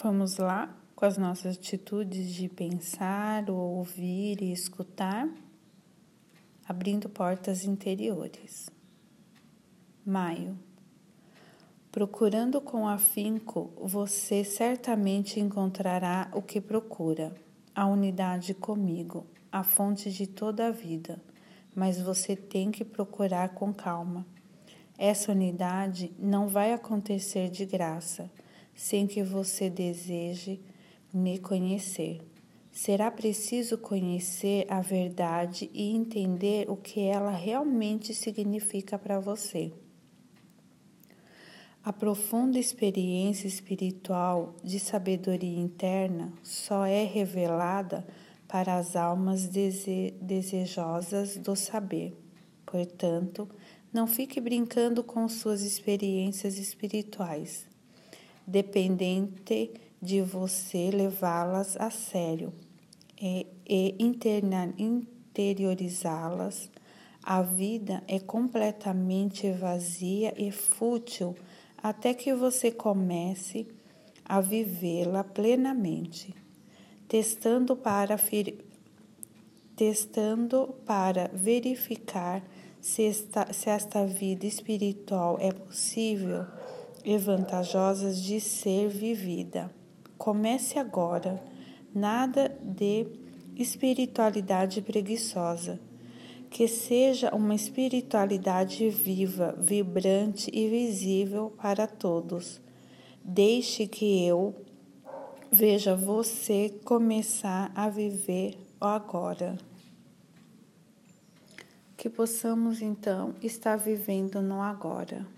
Vamos lá com as nossas atitudes de pensar, ouvir e escutar, abrindo portas interiores. Maio. Procurando com afinco, você certamente encontrará o que procura, a unidade comigo, a fonte de toda a vida, mas você tem que procurar com calma. Essa unidade não vai acontecer de graça sem que você deseje me conhecer. Será preciso conhecer a verdade e entender o que ela realmente significa para você. A profunda experiência espiritual de sabedoria interna só é revelada para as almas dese desejosas do saber. Portanto, não fique brincando com suas experiências espirituais dependente de você levá-las a sério e, e interiorizá-las. A vida é completamente vazia e fútil até que você comece a vivê-la plenamente, testando para, testando para verificar se esta, se esta vida espiritual é possível e vantajosas de ser vivida. Comece agora. Nada de espiritualidade preguiçosa. Que seja uma espiritualidade viva, vibrante e visível para todos. Deixe que eu veja você começar a viver agora. Que possamos então estar vivendo no agora.